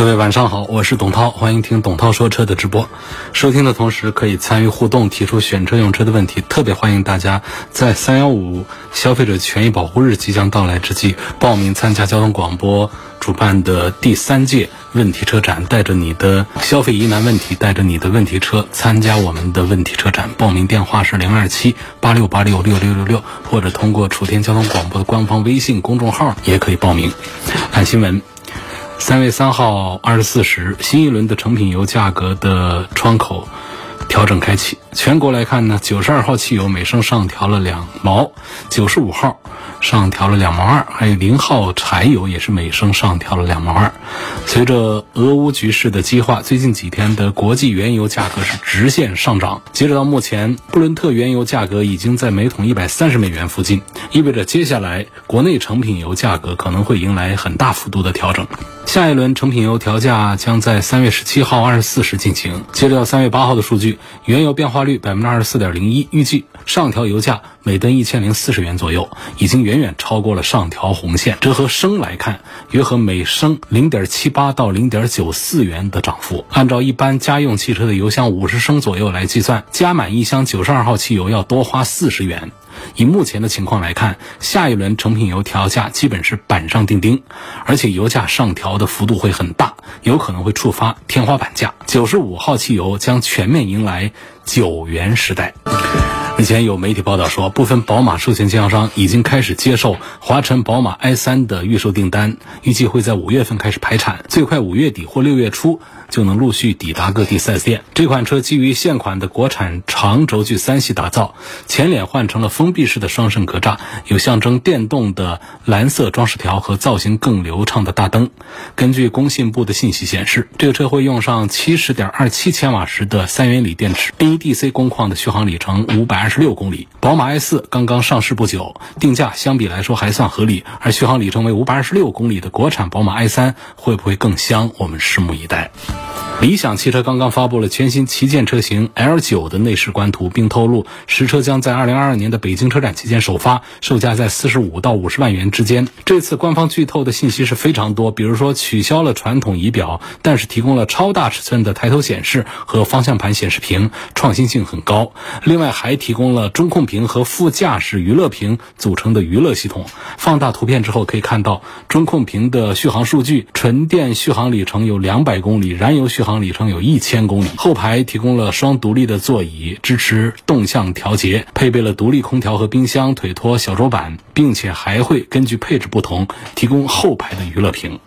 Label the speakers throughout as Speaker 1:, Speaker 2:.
Speaker 1: 各位晚上好，我是董涛，欢迎听董涛说车的直播。收听的同时可以参与互动，提出选车用车的问题。特别欢迎大家在三幺五消费者权益保护日即将到来之际，报名参加交通广播主办的第三届问题车展，带着你的消费疑难问题，带着你的问题车参加我们的问题车展。报名电话是零二七八六八六六六六六，或者通过楚天交通广播的官方微信公众号也可以报名。看新闻。三月三号二十四时，新一轮的成品油价格的窗口调整开启。全国来看呢，九十二号汽油每升上调了两毛，九十五号上调了两毛二，还有零号柴油也是每升上调了两毛二。随着俄乌局势的激化，最近几天的国际原油价格是直线上涨。截止到目前，布伦特原油价格已经在每桶一百三十美元附近，意味着接下来国内成品油价格可能会迎来很大幅度的调整。下一轮成品油调价将在三月十七号二十四时进行。截止到三月八号的数据，原油变化率百分之二十四点零一，预计上调油价每吨一千零四十元左右，已经远远超过了上调红线。折合升来看，约合每升零点七八到零点九四元的涨幅。按照一般家用汽车的油箱五十升左右来计算，加满一箱九十二号汽油要多花四十元。以目前的情况来看，下一轮成品油调价基本是板上钉钉，而且油价上调的幅度会很大，有可能会触发天花板价。九十五号汽油将全面迎来九元时代。日前有媒体报道说，部分宝马授权经销商已经开始接受华晨宝马 i3 的预售订单，预计会在五月份开始排产，最快五月底或六月初就能陆续抵达各地 4S 店。这款车基于现款的国产长轴距三系打造，前脸换成了封闭式的双肾格栅，有象征电动的蓝色装饰条和造型更流畅的大灯。根据工信部的信息显示，这个车会用上七十点二七千瓦时的三元锂电池，NEDC 工况的续航里程五百二十六公里。宝马 i4 刚刚上市不久，定价相比来说还算合理，而续航里程为五百二十六公里的国产宝马 i3 会不会更香？我们拭目以待。Oh. 理想汽车刚刚发布了全新旗舰车型 L9 的内饰官图，并透露实车将在2022年的北京车展期间首发，售价在45到50万元之间。这次官方剧透的信息是非常多，比如说取消了传统仪表，但是提供了超大尺寸的抬头显示和方向盘显示屏，创新性很高。另外还提供了中控屏和副驾驶娱乐屏组成的娱乐系统。放大图片之后可以看到中控屏的续航数据，纯电续航里程有200公里，燃油续航。里程有一千公里，后排提供了双独立的座椅，支持动向调节，配备了独立空调和冰箱、腿托、小桌板，并且还会根据配置不同提供后排的娱乐屏。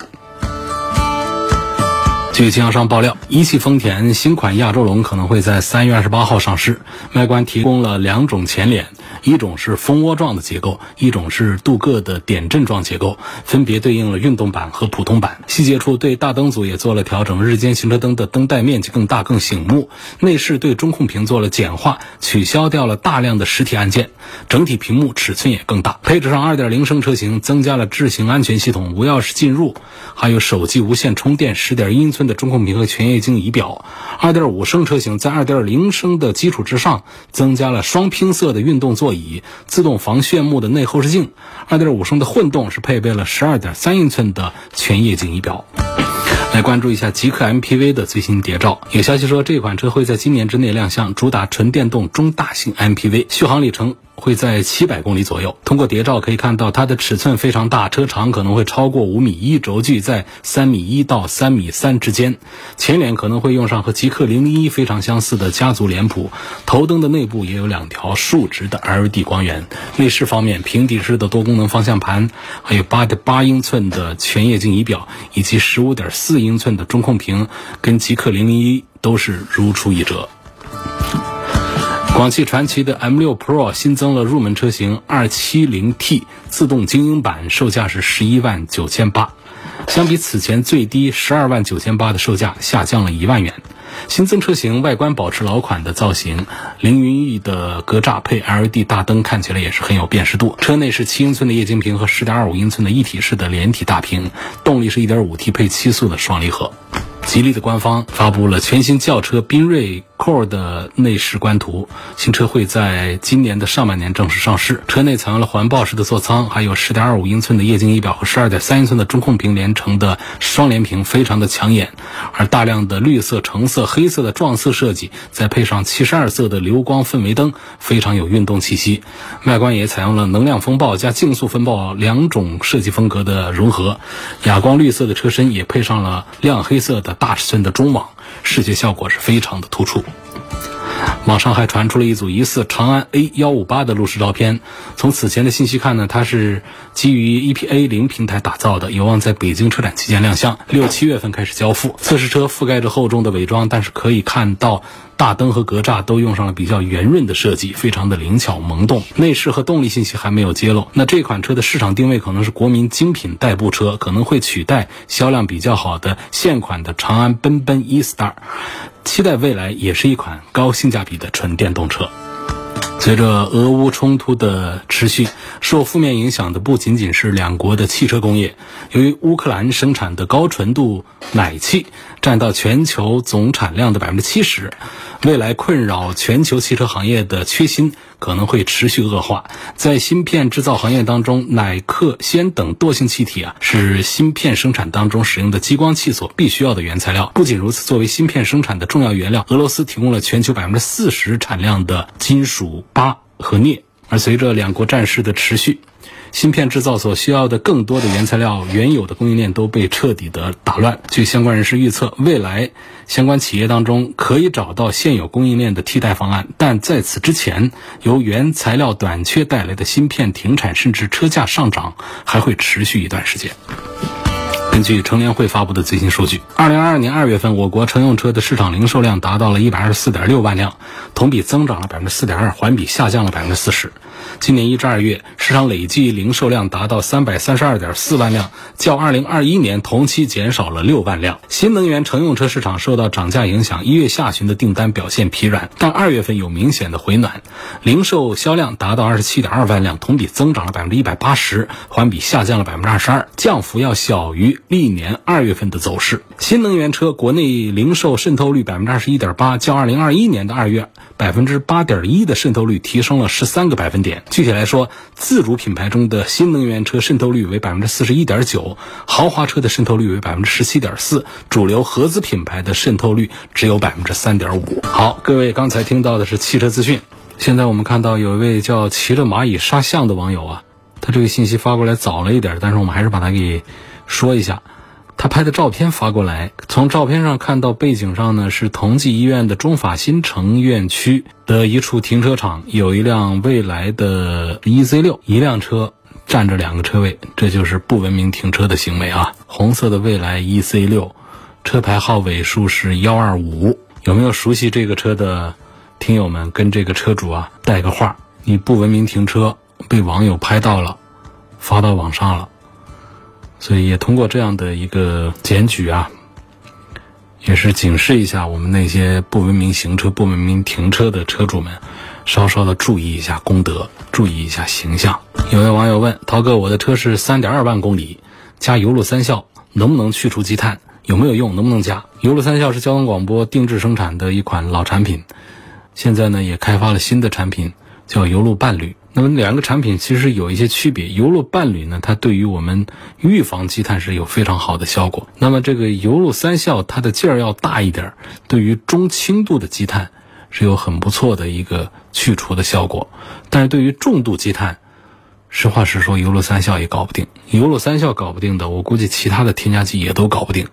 Speaker 1: 据经销商爆料，一汽丰田新款亚洲龙可能会在三月二十八号上市，外观提供了两种前脸。一种是蜂窝状的结构，一种是镀铬的点阵状结构，分别对应了运动版和普通版。细节处对大灯组也做了调整，日间行车灯的灯带面积更大更醒目。内饰对中控屏做了简化，取消掉了大量的实体按键，整体屏幕尺寸也更大。配置上2.0升车型增加了智行安全系统、无钥匙进入，还有手机无线充电、10.1英寸的中控屏和全液晶仪表。2.5升车型在2.0升的基础之上，增加了双拼色的运动座。椅自动防眩目的内后视镜，二点五升的混动是配备了十二点三英寸的全液晶仪表。来关注一下极客 MPV 的最新谍照。有消息说，这款车会在今年之内亮相，主打纯电动中大型 MPV，续航里程。会在七百公里左右。通过谍照可以看到，它的尺寸非常大，车长可能会超过五米一，轴距在三米一到三米三之间。前脸可能会用上和极客零零一非常相似的家族脸谱。头灯的内部也有两条竖直的 LED 光源。内饰方面，平底式的多功能方向盘，还有八点八英寸的全液晶仪表，以及十五点四英寸的中控屏，跟极客零零一都是如出一辙。广汽传祺的 M6 Pro 新增了入门车型 270T 自动精英版，售价是十一万九千八，相比此前最低十二万九千八的售价下降了一万元。新增车型外观保持老款的造型，凌云翼的格栅配 LED 大灯，看起来也是很有辨识度。车内是七英寸的液晶屏和十点二五英寸的一体式的连体大屏，动力是一点五 T 配七速的双离合。吉利的官方发布了全新轿车缤瑞 Core 的内饰官图，新车会在今年的上半年正式上市。车内采用了环抱式的座舱，还有10.25英寸的液晶仪表和12.3英寸的中控屏连成的双联屏，非常的抢眼。而大量的绿色、橙色、黑色的撞色设计，再配上72色的流光氛围灯，非常有运动气息。外观也采用了能量风暴加竞速风暴两种设计风格的融合，哑光绿色的车身也配上了亮黑色的。大尺寸的中网，视觉效果是非常的突出。网上还传出了一组疑似长安 A 幺五八的路试照片。从此前的信息看呢，它是基于 EPA 零平台打造的，有望在北京车展期间亮相，六七月份开始交付。测试车覆盖着厚重的伪装，但是可以看到。大灯和格栅都用上了比较圆润的设计，非常的灵巧萌动。内饰和动力信息还没有揭露。那这款车的市场定位可能是国民精品代步车，可能会取代销量比较好的现款的长安奔奔 E-Star，期待未来也是一款高性价比的纯电动车。随着俄乌冲突的持续，受负面影响的不仅仅是两国的汽车工业。由于乌克兰生产的高纯度奶气占到全球总产量的百分之七十，未来困扰全球汽车行业的缺芯可能会持续恶化。在芯片制造行业当中，奶、氪、氙等惰性气体啊，是芯片生产当中使用的激光器所必须要的原材料。不仅如此，作为芯片生产的重要原料，俄罗斯提供了全球百分之四十产量的金属。钯和镍，而随着两国战事的持续，芯片制造所需要的更多的原材料，原有的供应链都被彻底的打乱。据相关人士预测，未来相关企业当中可以找到现有供应链的替代方案，但在此之前，由原材料短缺带来的芯片停产甚至车价上涨还会持续一段时间。根据乘联会发布的最新数据，二零二二年二月份，我国乘用车的市场零售量达到了一百二十四点六万辆，同比增长了百分之四点二，环比下降了百分之四十。今年一至二月，市场累计零售量达到三百三十二点四万辆，较二零二一年同期减少了六万辆。新能源乘用车市场受到涨价影响，一月下旬的订单表现疲软，但二月份有明显的回暖，零售销量达到二十七点二万辆，同比增长了百分之一百八十，环比下降了百分之二十二，降幅要小于历年二月份的走势。新能源车国内零售渗透率百分之二十一点八，较二零二一年的二月百分之八点一的渗透率提升了十三个百分点。具体来说，自主品牌中的新能源车渗透率为百分之四十一点九，豪华车的渗透率为百分之十七点四，主流合资品牌的渗透率只有百分之三点五。好，各位刚才听到的是汽车资讯，现在我们看到有一位叫骑着蚂蚁杀象的网友啊，他这个信息发过来早了一点，但是我们还是把它给说一下。他拍的照片发过来，从照片上看到背景上呢是同济医院的中法新城院区的一处停车场，有一辆蔚来的 EZ6，一辆车占着两个车位，这就是不文明停车的行为啊！红色的蔚来 EZ6，车牌号尾数是幺二五，有没有熟悉这个车的听友们跟这个车主啊带个话？你不文明停车，被网友拍到了，发到网上了。所以也通过这样的一个检举啊，也是警示一下我们那些不文明行车、不文明停车的车主们，稍稍的注意一下公德，注意一下形象。有位网友问涛哥：“我的车是三点二万公里，加油路三效能不能去除积碳？有没有用？能不能加？”油路三效是交通广播定制生产的一款老产品，现在呢也开发了新的产品，叫油路伴侣。那么两个产品其实有一些区别，油路伴侣呢，它对于我们预防积碳是有非常好的效果。那么这个油路三效，它的劲儿要大一点，对于中轻度的积碳是有很不错的一个去除的效果。但是对于重度积碳，实话实说，油路三效也搞不定。油路三效搞不定的，我估计其他的添加剂也都搞不定。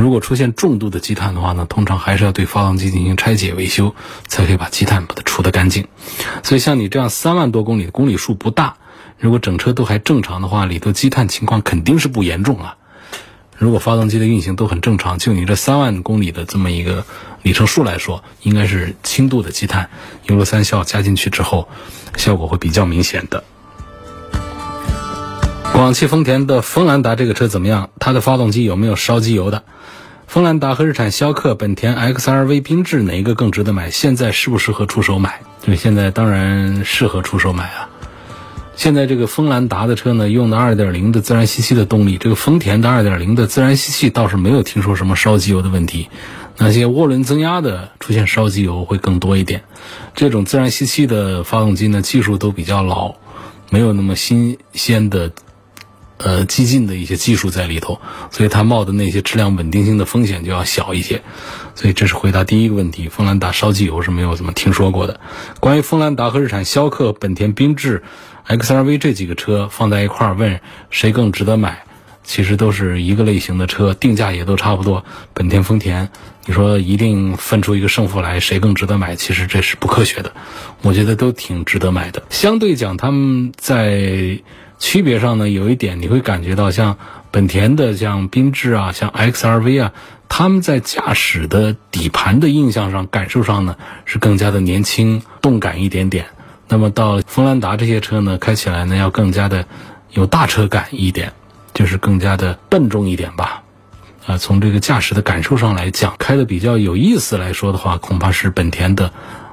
Speaker 1: 如果出现重度的积碳的话呢，通常还是要对发动机进行拆解维修，才可以把积碳把它除得干净。所以像你这样三万多公里的公里数不大，如果整车都还正常的话，里头积碳情况肯定是不严重啊。如果发动机的运行都很正常，就你这三万公里的这么一个里程数来说，应该是轻度的积碳。油路三效加进去之后，效果会比较明显的。广汽丰田的锋兰达这个车怎么样？它的发动机有没有烧机油的？锋兰达和日产逍客、本田 XRV、缤智哪一个更值得买？现在适不适合出手买？对现在当然适合出手买啊。现在这个锋兰达的车呢，用的2.0的自然吸气的动力，这个丰田的2.0的自然吸气倒是没有听说什么烧机油的问题。那些涡轮增压的出现烧机油会更多一点。这种自然吸气的发动机呢，技术都比较老，没有那么新鲜的。呃，激进的一些技术在里头，所以它冒的那些质量稳定性的风险就要小一些。所以这是回答第一个问题，锋兰达烧机油是没有怎么听说过的。关于锋兰达和日产逍客、本田缤智、XRV 这几个车放在一块儿问谁更值得买，其实都是一个类型的车，定价也都差不多。本田、丰田，你说一定分出一个胜负来，谁更值得买？其实这是不科学的。我觉得都挺值得买的。相对讲，他们在。区别上呢，有一点你会感觉到，像本田的、像缤智啊、像 XRV 啊，他们在驾驶的底盘的印象上、感受上呢，是更加的年轻、动感一点点。那么到锋兰达这些车呢，开起来呢要更加的有大车感一点，就是更加的笨重一点吧。啊，从这个驾驶的感受上来讲，开的比较有意思来说的话，恐怕是本田的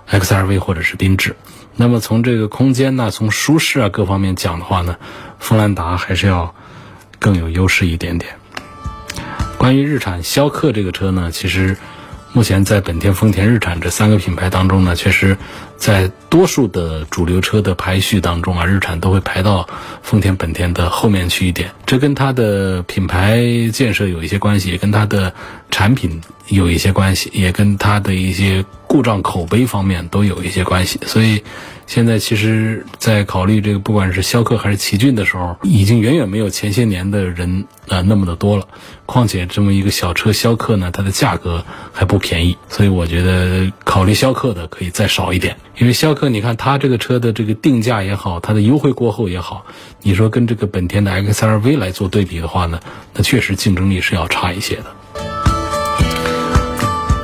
Speaker 1: XRV 或者是缤智。那么从这个空间呢，从舒适啊各方面讲的话呢，锋兰达还是要更有优势一点点。关于日产逍客这个车呢，其实。目前在本田、丰田、日产这三个品牌当中呢，确实，在多数的主流车的排序当中啊，日产都会排到丰田、本田的后面去一点。这跟它的品牌建设有一些关系，也跟它的产品有一些关系，也跟它的一些故障口碑方面都有一些关系。所以。现在其实，在考虑这个不管是逍客还是奇骏的时候，已经远远没有前些年的人啊那么的多了。况且这么一个小车逍客呢，它的价格还不便宜，所以我觉得考虑逍客的可以再少一点。因为逍客，你看它这个车的这个定价也好，它的优惠过后也好，你说跟这个本田的 XRV 来做对比的话呢，那确实竞争力是要差一些的。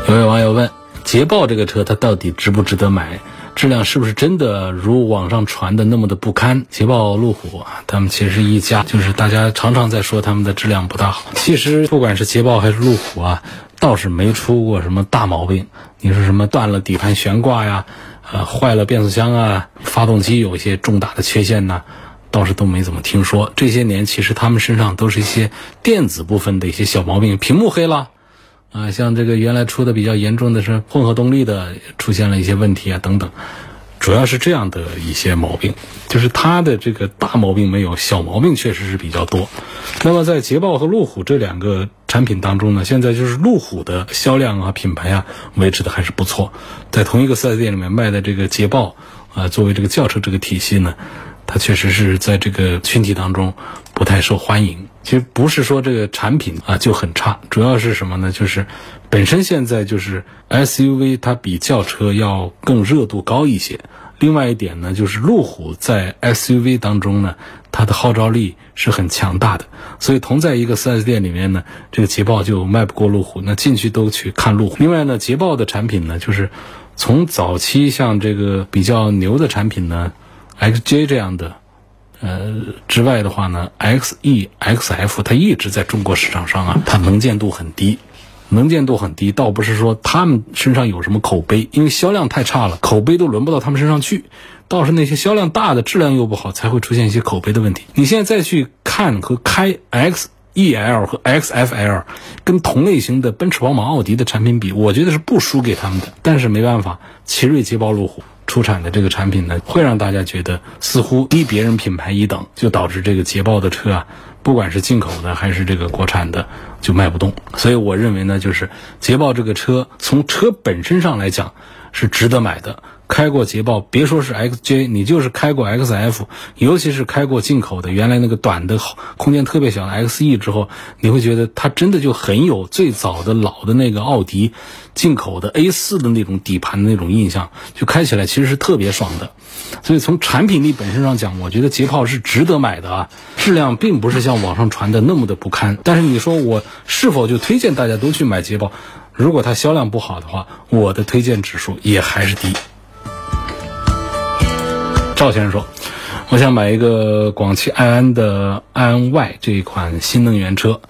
Speaker 1: 有位网友问：捷豹这个车它到底值不值得买？质量是不是真的如网上传的那么的不堪？捷豹、路虎啊，他们其实一家，就是大家常常在说他们的质量不大好。其实不管是捷豹还是路虎啊，倒是没出过什么大毛病。你说什么断了底盘悬挂呀，呃，坏了变速箱啊，发动机有一些重大的缺陷呢，倒是都没怎么听说。这些年其实他们身上都是一些电子部分的一些小毛病，屏幕黑了。啊，像这个原来出的比较严重的是混合动力的出现了一些问题啊，等等，主要是这样的一些毛病，就是它的这个大毛病没有，小毛病确实是比较多。那么在捷豹和路虎这两个产品当中呢，现在就是路虎的销量啊、品牌啊维持的还是不错，在同一个四 S 店里面卖的这个捷豹啊，作为这个轿车这个体系呢，它确实是在这个群体当中不太受欢迎。其实不是说这个产品啊就很差，主要是什么呢？就是本身现在就是 SUV 它比轿车要更热度高一些。另外一点呢，就是路虎在 SUV 当中呢，它的号召力是很强大的。所以同在一个 4S 店里面呢，这个捷豹就卖不过路虎，那进去都去看路虎。另外呢，捷豹的产品呢，就是从早期像这个比较牛的产品呢，XJ 这样的。呃，之外的话呢，X E X F 它一直在中国市场上啊，它能见度很低，能见度很低，倒不是说他们身上有什么口碑，因为销量太差了，口碑都轮不到他们身上去，倒是那些销量大的、质量又不好，才会出现一些口碑的问题。你现在再去看和开 X E L 和 X F L 跟同类型的奔驰、宝马、奥迪的产品比，我觉得是不输给他们的，但是没办法，奇瑞、捷豹、路虎。出产的这个产品呢，会让大家觉得似乎低别人品牌一等，就导致这个捷豹的车啊，不管是进口的还是这个国产的，就卖不动。所以我认为呢，就是捷豹这个车从车本身上来讲是值得买的。开过捷豹，别说是 XJ，你就是开过 XF，尤其是开过进口的原来那个短的空间特别小的 XE 之后，你会觉得它真的就很有最早的老的那个奥迪进口的 A4 的那种底盘的那种印象，就开起来其实是特别爽的。所以从产品力本身上讲，我觉得捷豹是值得买的啊，质量并不是像网上传的那么的不堪。但是你说我是否就推荐大家都去买捷豹？如果它销量不好的话，我的推荐指数也还是低。赵先生说：“我想买一个广汽埃安的埃安 Y 这一款新能源车，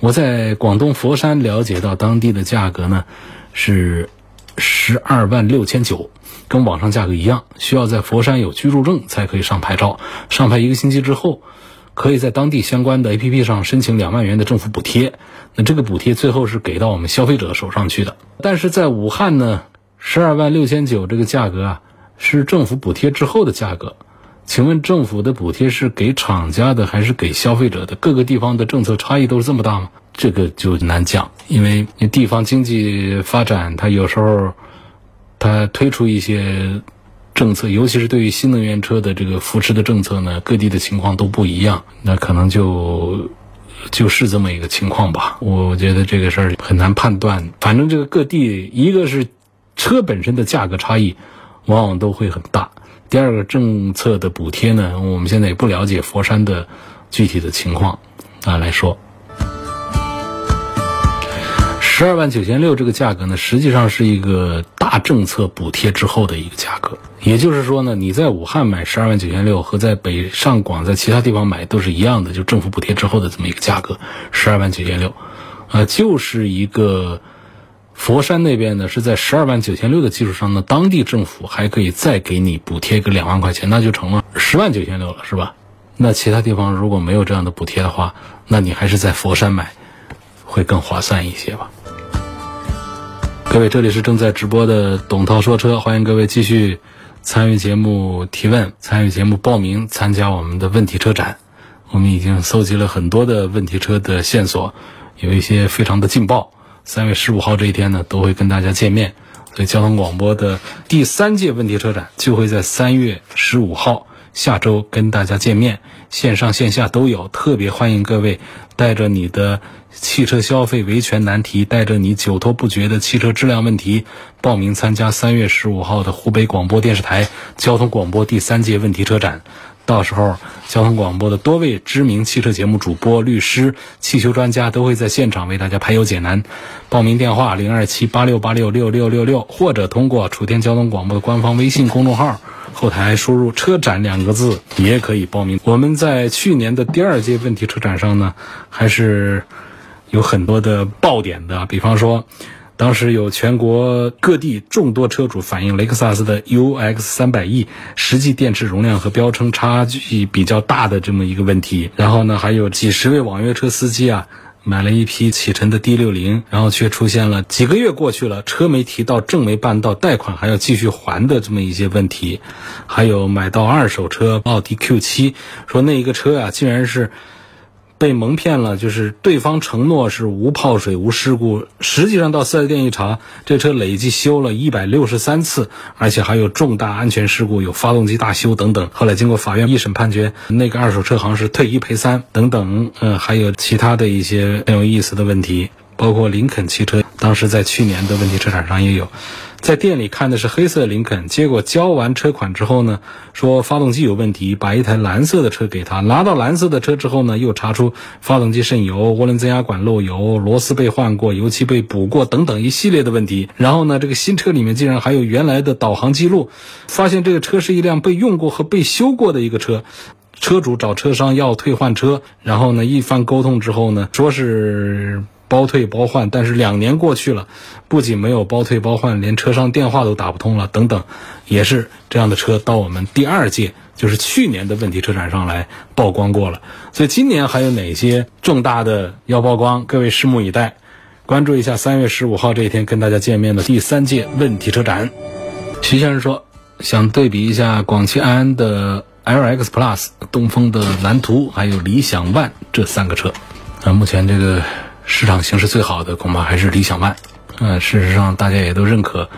Speaker 1: 我在广东佛山了解到当地的价格呢是十二万六千九，跟网上价格一样，需要在佛山有居住证才可以上牌照。上牌一个星期之后，可以在当地相关的 APP 上申请两万元的政府补贴。那这个补贴最后是给到我们消费者手上去的。但是在武汉呢，十二万六千九这个价格啊，是政府补贴之后的价格。请问政府的补贴是给厂家的还是给消费者的？各个地方的政策差异都是这么大吗？这个就难讲，因为地方经济发展，它有时候它推出一些政策，尤其是对于新能源车的这个扶持的政策呢，各地的情况都不一样，那可能就就是这么一个情况吧。我觉得这个事儿很难判断，反正这个各地一个是车本身的价格差异，往往都会很大。第二个政策的补贴呢，我们现在也不了解佛山的具体的情况啊来说，十二万九千六这个价格呢，实际上是一个大政策补贴之后的一个价格。也就是说呢，你在武汉买十二万九千六和在北上广在其他地方买都是一样的，就政府补贴之后的这么一个价格，十二万九千六，啊，就是一个。佛山那边呢，是在十二万九千六的基础上呢，当地政府还可以再给你补贴个两万块钱，那就成了十万九千六了，是吧？那其他地方如果没有这样的补贴的话，那你还是在佛山买，会更划算一些吧？各位，这里是正在直播的董涛说车，欢迎各位继续参与节目提问，参与节目报名参加我们的问题车展。我们已经搜集了很多的问题车的线索，有一些非常的劲爆。三月十五号这一天呢，都会跟大家见面。所以交通广播的第三届问题车展就会在三月十五号下周跟大家见面，线上线下都有。特别欢迎各位带着你的汽车消费维权难题，带着你久拖不决的汽车质量问题，报名参加三月十五号的湖北广播电视台交通广播第三届问题车展。到时候，交通广播的多位知名汽车节目主播、律师、汽修专家都会在现场为大家排忧解难。报名电话：零二七八六八六六六六六，或者通过楚天交通广播的官方微信公众号后台输入“车展”两个字，也可以报名。我们在去年的第二届问题车展上呢，还是有很多的爆点的，比方说。当时有全国各地众多车主反映雷克萨斯的 UX 三百 E 实际电池容量和标称差距比较大的这么一个问题，然后呢，还有几十位网约车司机啊，买了一批启辰的 D 六零，然后却出现了几个月过去了，车没提到，证没办到，贷款还要继续还的这么一些问题，还有买到二手车奥迪 Q 七，说那一个车啊，竟然是。被蒙骗了，就是对方承诺是无泡水、无事故，实际上到四 S 店一查，这车累计修了一百六十三次，而且还有重大安全事故，有发动机大修等等。后来经过法院一审判决，那个二手车行是退一赔三等等，嗯，还有其他的一些很有意思的问题，包括林肯汽车，当时在去年的问题车展上也有。在店里看的是黑色林肯，结果交完车款之后呢，说发动机有问题，把一台蓝色的车给他。拿到蓝色的车之后呢，又查出发动机渗油、涡轮增压管漏油、螺丝被换过、油漆被补过等等一系列的问题。然后呢，这个新车里面竟然还有原来的导航记录，发现这个车是一辆被用过和被修过的一个车。车主找车商要退换车，然后呢，一番沟通之后呢，说是。包退包换，但是两年过去了，不仅没有包退包换，连车上电话都打不通了，等等，也是这样的车到我们第二届，就是去年的问题车展上来曝光过了。所以今年还有哪些重大的要曝光？各位拭目以待，关注一下三月十五号这一天跟大家见面的第三届问题车展。徐先生说，想对比一下广汽安安的 LX Plus、东风的蓝图，还有理想 ONE 这三个车。啊，目前这个。市场形势最好的恐怕还是理想 ONE，嗯，事实上大家也都认可。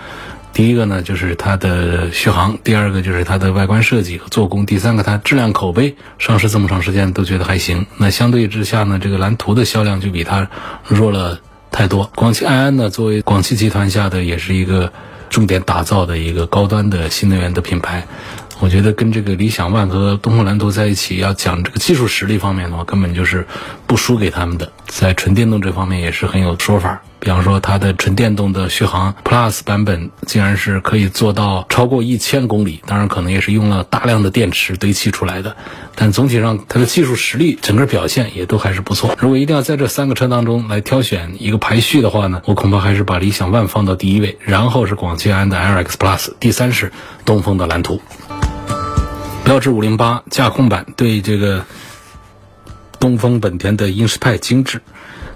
Speaker 1: 第一个呢，就是它的续航；第二个就是它的外观设计和做工；第三个它质量口碑，上市这么长时间都觉得还行。那相对之下呢，这个蓝图的销量就比它弱了太多。广汽安安呢，作为广汽集团下的也是一个重点打造的一个高端的新能源的品牌。我觉得跟这个理想 ONE 和东风蓝图在一起，要讲这个技术实力方面的话，根本就是不输给他们的。在纯电动这方面也是很有说法。比方说，它的纯电动的续航 Plus 版本竟然是可以做到超过一千公里，当然可能也是用了大量的电池堆砌出来的。但总体上，它的技术实力、整个表现也都还是不错。如果一定要在这三个车当中来挑选一个排序的话呢，我恐怕还是把理想 ONE 放到第一位，然后是广汽安的 LX Plus，第三是东风的蓝图。标致五零八驾控版对这个东风本田的英仕派精致。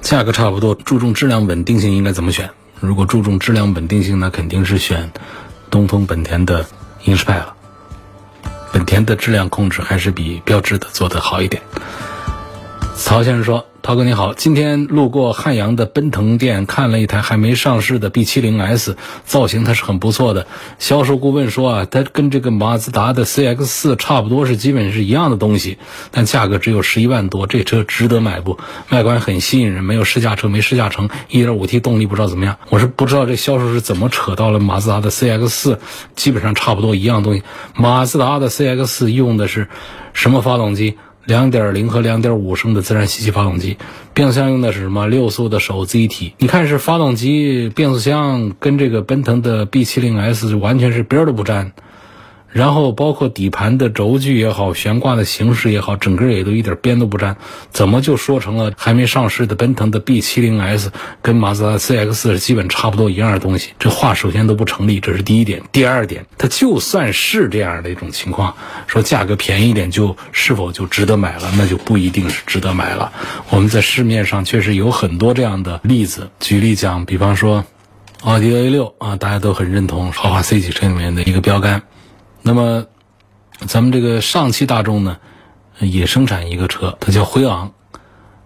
Speaker 1: 价格差不多，注重质量稳定性应该怎么选？如果注重质量稳定性，那肯定是选东风本田的英仕派了。本田的质量控制还是比标致的做得好一点。曹先生说。涛哥你好，今天路过汉阳的奔腾店，看了一台还没上市的 B70S，造型它是很不错的。销售顾问说啊，它跟这个马自达的 CX-4 差不多，是基本是一样的东西，但价格只有十一万多，这车值得买不？外观很吸引人，没有试驾车，没试驾成，1.5T 动力不知道怎么样。我是不知道这销售是怎么扯到了马自达的 CX-4，基本上差不多一样东西。马自达的 CX-4 用的是什么发动机？两点零和两点五升的自然吸气发动机，变速箱用的是什么？六速的手自一体。你看是发动机、变速箱跟这个奔腾的 B70S 完全是边儿都不沾。然后包括底盘的轴距也好，悬挂的形式也好，整个也都一点边都不沾，怎么就说成了还没上市的奔腾的 B70S 跟马自达 CX 是基本差不多一样的东西？这话首先都不成立，这是第一点。第二点，它就算是这样的一种情况，说价格便宜一点就是否就值得买了？那就不一定是值得买了。我们在市面上确实有很多这样的例子。举例讲，比方说奥迪 A6 啊，大家都很认同豪华 C 级车里面的一个标杆。那么，咱们这个上汽大众呢，也生产一个车，它叫辉昂，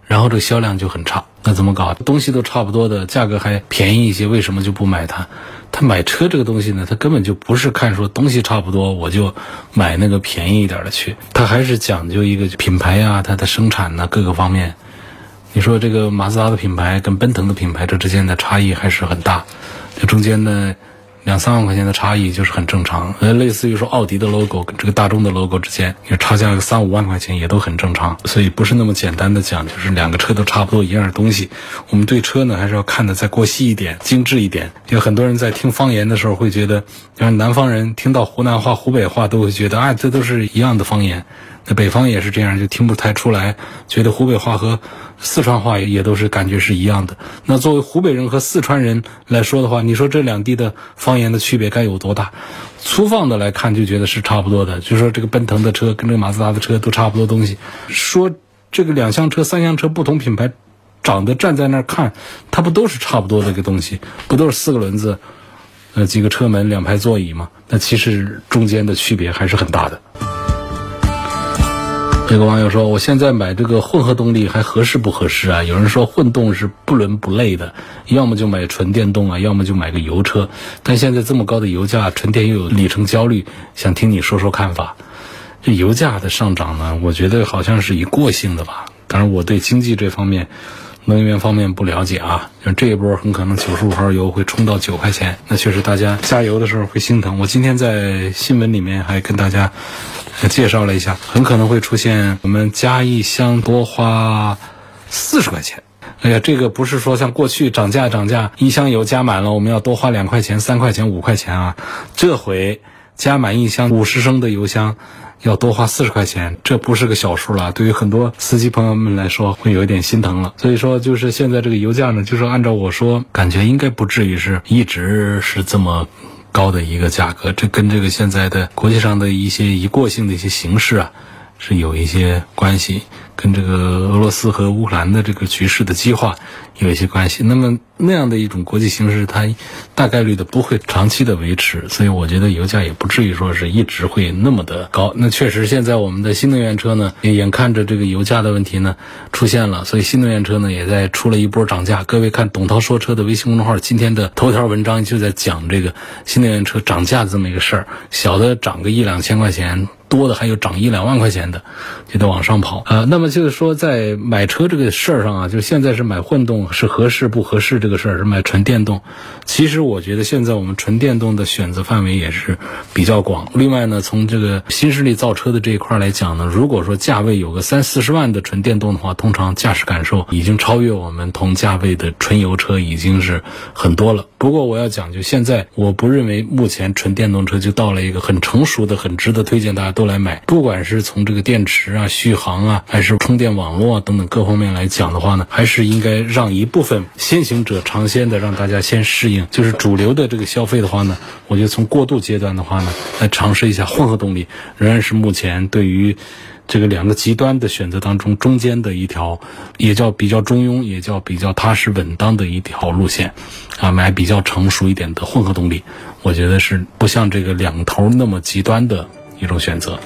Speaker 1: 然后这个销量就很差。那怎么搞？东西都差不多的，价格还便宜一些，为什么就不买它？他买车这个东西呢，他根本就不是看说东西差不多我就买那个便宜一点的去，他还是讲究一个品牌呀，它的生产呢各个方面。你说这个马自达的品牌跟奔腾的品牌这之间的差异还是很大，这中间呢？两三万块钱的差异就是很正常，呃，类似于说奥迪的 logo 跟这个大众的 logo 之间，你差价个三五万块钱也都很正常，所以不是那么简单的讲，就是两个车都差不多一样的东西。我们对车呢还是要看的再过细一点、精致一点。有很多人在听方言的时候会觉得，像南方人听到湖南话、湖北话都会觉得，啊，这都是一样的方言。那北方也是这样，就听不太出来，觉得湖北话和四川话也也都是感觉是一样的。那作为湖北人和四川人来说的话，你说这两地的方言的区别该有多大？粗放的来看就觉得是差不多的，就说这个奔腾的车跟这个马自达的车都差不多东西。说这个两厢车、三厢车不同品牌，长得站在那儿看，它不都是差不多的一个东西？不都是四个轮子，呃，几个车门、两排座椅吗？那其实中间的区别还是很大的。这个网友说：“我现在买这个混合动力还合适不合适啊？有人说混动是不伦不类的，要么就买纯电动啊，要么就买个油车。但现在这么高的油价，纯电又有里程焦虑，想听你说说看法。这油价的上涨呢，我觉得好像是一过性的吧。当然，我对经济这方面。”能源方面不了解啊，像这一波很可能九十五号油会冲到九块钱，那确实大家加油的时候会心疼。我今天在新闻里面还跟大家 介绍了一下，很可能会出现我们加一箱多花四十块钱。哎呀，这个不是说像过去涨价涨价，一箱油加满了我们要多花两块钱、三块钱、五块钱啊，这回加满一箱五十升的油箱。要多花四十块钱，这不是个小数了。对于很多司机朋友们来说，会有一点心疼了。所以说，就是现在这个油价呢，就是按照我说，感觉应该不至于是一直是这么高的一个价格。这跟这个现在的国际上的一些一过性的一些形势啊，是有一些关系。跟这个俄罗斯和乌克兰的这个局势的激化有一些关系。那么那样的一种国际形势，它大概率的不会长期的维持，所以我觉得油价也不至于说是一直会那么的高。那确实，现在我们的新能源车呢，也眼看着这个油价的问题呢出现了，所以新能源车呢也在出了一波涨价。各位看董涛说车的微信公众号，今天的头条文章就在讲这个新能源车涨价的这么一个事儿，小的涨个一两千块钱，多的还有涨一两万块钱的，就得往上跑啊。那么。就是说，在买车这个事儿上啊，就现在是买混动是合适不合适这个事儿，是买纯电动。其实我觉得现在我们纯电动的选择范围也是比较广。另外呢，从这个新势力造车的这一块来讲呢，如果说价位有个三四十万的纯电动的话，通常驾驶感受已经超越我们同价位的纯油车，已经是很多了。不过我要讲，就现在我不认为目前纯电动车就到了一个很成熟的、很值得推荐大家都来买。不管是从这个电池啊、续航啊，还是充电网络啊等等各方面来讲的话呢，还是应该让一部分先行者尝鲜的，让大家先适应。就是主流的这个消费的话呢，我觉得从过渡阶段的话呢，来尝试一下混合动力，仍然是目前对于这个两个极端的选择当中中间的一条，也叫比较中庸，也叫比较踏实稳当的一条路线，啊，买比较成熟一点的混合动力，我觉得是不像这个两头那么极端的一种选择。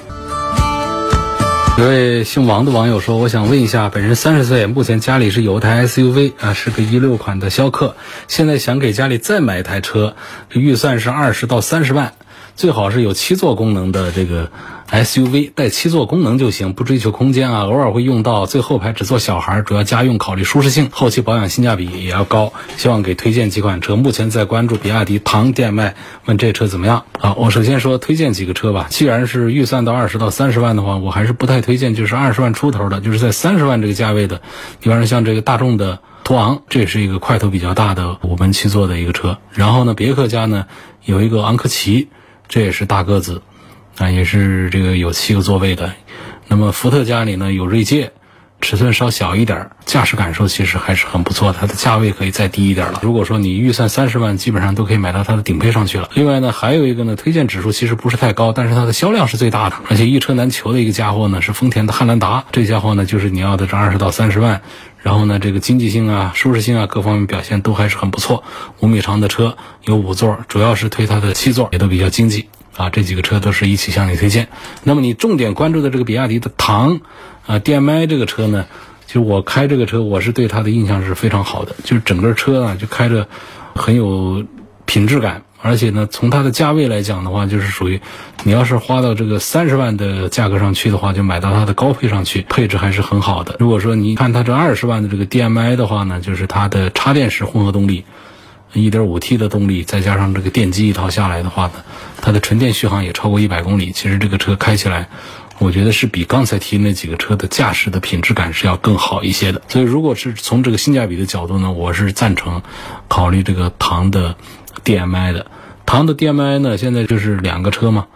Speaker 1: 有位姓王的网友说：“我想问一下，本人三十岁，目前家里是有一台 SUV 啊，是个一六款的逍客，现在想给家里再买一台车，预算是二十到三十万，最好是有七座功能的这个 SUV，带七座功能就行，不追求空间啊，偶尔会用到，最后排只坐小孩，主要家用，考虑舒适性，后期保养性价比也要高，希望给推荐几款车。目前在关注比亚迪唐 DM-i，问这车怎么样？啊，我首先说推荐几个车吧。既然是预算到二十到三十万的话，我还是不太推荐，就是二十万出头的，就是在三十万这个价位的，比方说像这个大众的途昂，这也是一个块头比较大的五门七座的一个车。然后呢，别克家呢有一个昂科旗，这也是大个子，啊，也是这个有七个座位的。那么福特家里呢有锐界。尺寸稍小一点，驾驶感受其实还是很不错。它的价位可以再低一点了。如果说你预算三十万，基本上都可以买到它的顶配上去了。另外呢，还有一个呢，推荐指数其实不是太高，但是它的销量是最大的，而且一车难求的一个家伙呢是丰田的汉兰达。这家伙呢就是你要的这二十到三十万，然后呢这个经济性啊、舒适性啊各方面表现都还是很不错。五米长的车，有五座，主要是推它的七座，也都比较经济。啊，这几个车都是一起向你推荐。那么你重点关注的这个比亚迪的唐，啊，DM-i 这个车呢，就我开这个车，我是对它的印象是非常好的。就是整个车啊，就开着很有品质感，而且呢，从它的价位来讲的话，就是属于你要是花到这个三十万的价格上去的话，就买到它的高配上去，配置还是很好的。如果说你看它这二十万的这个 DM-i 的话呢，就是它的插电式混合动力。一点五 T 的动力，再加上这个电机一套下来的话呢，它的纯电续航也超过一百公里。其实这个车开起来，我觉得是比刚才提那几个车的驾驶的品质感是要更好一些的。所以，如果是从这个性价比的角度呢，我是赞成考虑这个唐的 DM-i 的。唐的 DM-i 呢，现在就是两个车嘛，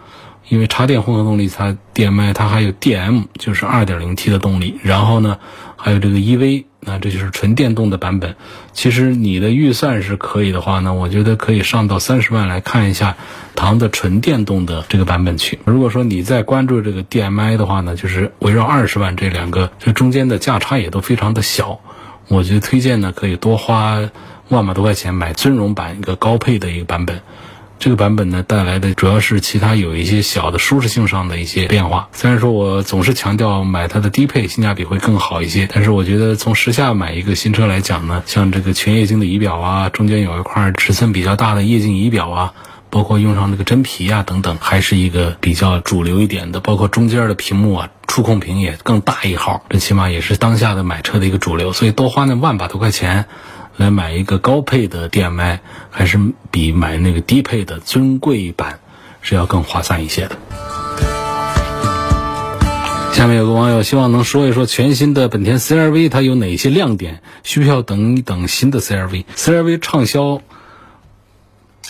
Speaker 1: 因为插电混合动力，它 DM-i 它还有 DM，就是二点零 T 的动力，然后呢还有这个 EV。那这就是纯电动的版本。其实你的预算是可以的话呢，我觉得可以上到三十万来看一下唐的纯电动的这个版本去。如果说你在关注这个 DM-i 的话呢，就是围绕二十万这两个，这中间的价差也都非常的小。我觉得推荐呢，可以多花万把多块钱买尊荣版一个高配的一个版本。这个版本呢带来的主要是其他有一些小的舒适性上的一些变化。虽然说我总是强调买它的低配性价比会更好一些，但是我觉得从时下买一个新车来讲呢，像这个全液晶的仪表啊，中间有一块尺寸比较大的液晶仪表啊，包括用上那个真皮啊等等，还是一个比较主流一点的。包括中间的屏幕啊，触控屏也更大一号，这起码也是当下的买车的一个主流。所以多花那万把多块钱。来买一个高配的 DM-i，还是比买那个低配的尊贵版是要更划算一些的。下面有个网友希望能说一说全新的本田 CR-V 它有哪些亮点，需不需要等一等新的 CR-V？CR-V 畅销。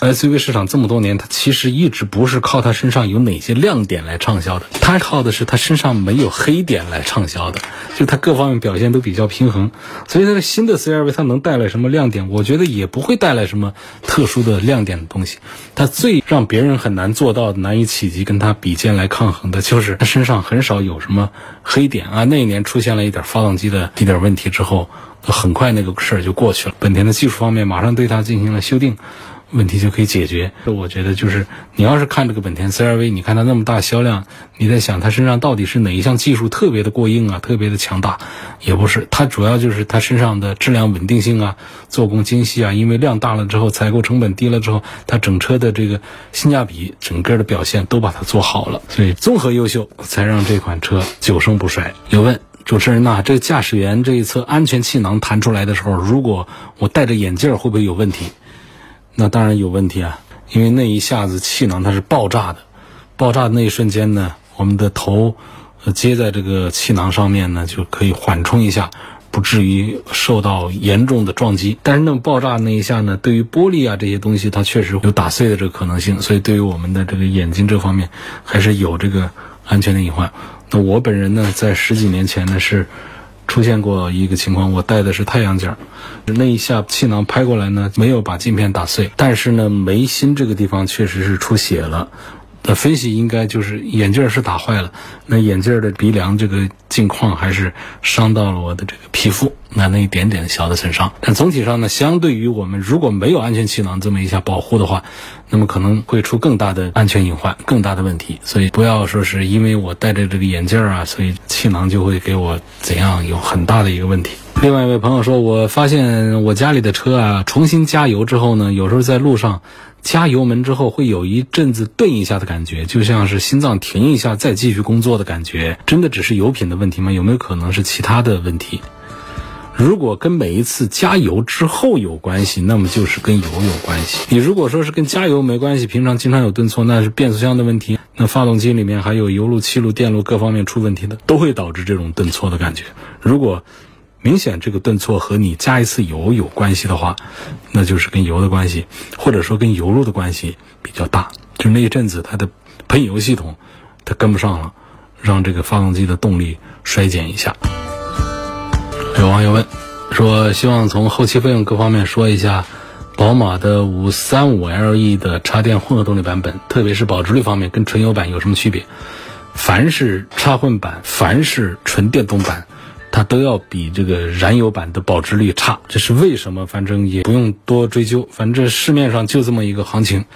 Speaker 1: SUV 市场这么多年，它其实一直不是靠它身上有哪些亮点来畅销的，它靠的是它身上没有黑点来畅销的，就它各方面表现都比较平衡。所以它的新的 CR-V 它能带来什么亮点？我觉得也不会带来什么特殊的亮点的东西。它最让别人很难做到、难以企及跟它比肩来抗衡的，就是它身上很少有什么黑点啊。那一年出现了一点发动机的一点问题之后，很快那个事儿就过去了。本田的技术方面马上对它进行了修订。问题就可以解决。我觉得就是你要是看这个本田 CR-V，你看它那么大销量，你在想它身上到底是哪一项技术特别的过硬啊，特别的强大？也不是，它主要就是它身上的质量稳定性啊，做工精细啊。因为量大了之后，采购成本低了之后，它整车的这个性价比、整个的表现都把它做好了。所以综合优秀，才让这款车久盛不衰。有问。主持人呐，这驾驶员这一侧安全气囊弹出来的时候，如果我戴着眼镜，会不会有问题？那当然有问题啊，因为那一下子气囊它是爆炸的，爆炸的那一瞬间呢，我们的头接在这个气囊上面呢，就可以缓冲一下。不至于受到严重的撞击，但是那么爆炸那一下呢？对于玻璃啊这些东西，它确实有打碎的这个可能性，所以对于我们的这个眼睛这方面，还是有这个安全的隐患。那我本人呢，在十几年前呢是出现过一个情况，我戴的是太阳镜，那一下气囊拍过来呢，没有把镜片打碎，但是呢眉心这个地方确实是出血了。那分析应该就是眼镜是打坏了，那眼镜的鼻梁这个镜框还是伤到了我的这个皮肤，那那一点点小的损伤。但总体上呢，相对于我们如果没有安全气囊这么一下保护的话，那么可能会出更大的安全隐患，更大的问题。所以不要说是因为我戴着这个眼镜啊，所以气囊就会给我怎样有很大的一个问题。另外一位朋友说，我发现我家里的车啊，重新加油之后呢，有时候在路上。加油门之后会有一阵子顿一下的感觉，就像是心脏停一下再继续工作的感觉。真的只是油品的问题吗？有没有可能是其他的问题？如果跟每一次加油之后有关系，那么就是跟油有关系。你如果说是跟加油没关系，平常经常有顿挫，那是变速箱的问题。那发动机里面还有油路、气路、电路各方面出问题的，都会导致这种顿挫的感觉。如果明显这个顿挫和你加一次油有关系的话，那就是跟油的关系，或者说跟油路的关系比较大。就那一阵子它的喷油系统它跟不上了，让这个发动机的动力衰减一下。有网友问说，希望从后期费用各方面说一下，宝马的五三五 LE 的插电混合动力版本，特别是保值率方面跟纯油版有什么区别？凡是插混版，凡是纯电动版。它都要比这个燃油版的保值率差，这是为什么？反正也不用多追究，反正市面上就这么一个行情，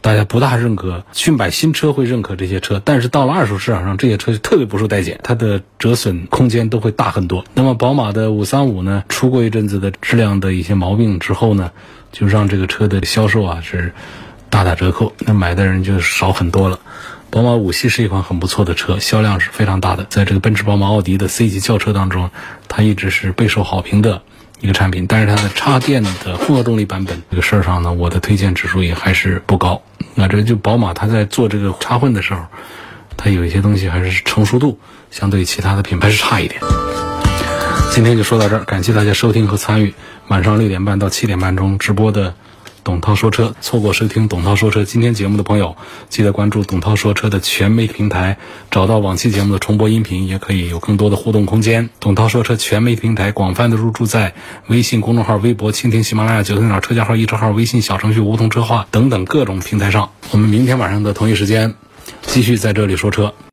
Speaker 1: 大家不大认可。去买新车会认可这些车，但是到了二手市场上，这些车就特别不受待见，它的折损空间都会大很多。那么宝马的五三五呢，出过一阵子的质量的一些毛病之后呢，就让这个车的销售啊是大打折扣，那买的人就少很多了。宝马五系是一款很不错的车，销量是非常大的。在这个奔驰、宝马、奥迪的 C 级轿车当中，它一直是备受好评的一个产品。但是它的插电的混合动力版本这个事儿上呢，我的推荐指数也还是不高。那这就宝马它在做这个插混的时候，它有一些东西还是成熟度相对其他的品牌是差一点。今天就说到这儿，感谢大家收听和参与晚上六点半到七点半钟直播的。董涛说车，错过收听董涛说车今天节目的朋友，记得关注董涛说车的全媒平台，找到往期节目的重播音频，也可以有更多的互动空间。董涛说车全媒平台广泛的入驻在微信公众号、微博、蜻蜓、喜马拉雅、九头鸟车架号、易车号、微信小程序、梧桐车话等等各种平台上。我们明天晚上的同一时间，继续在这里说车。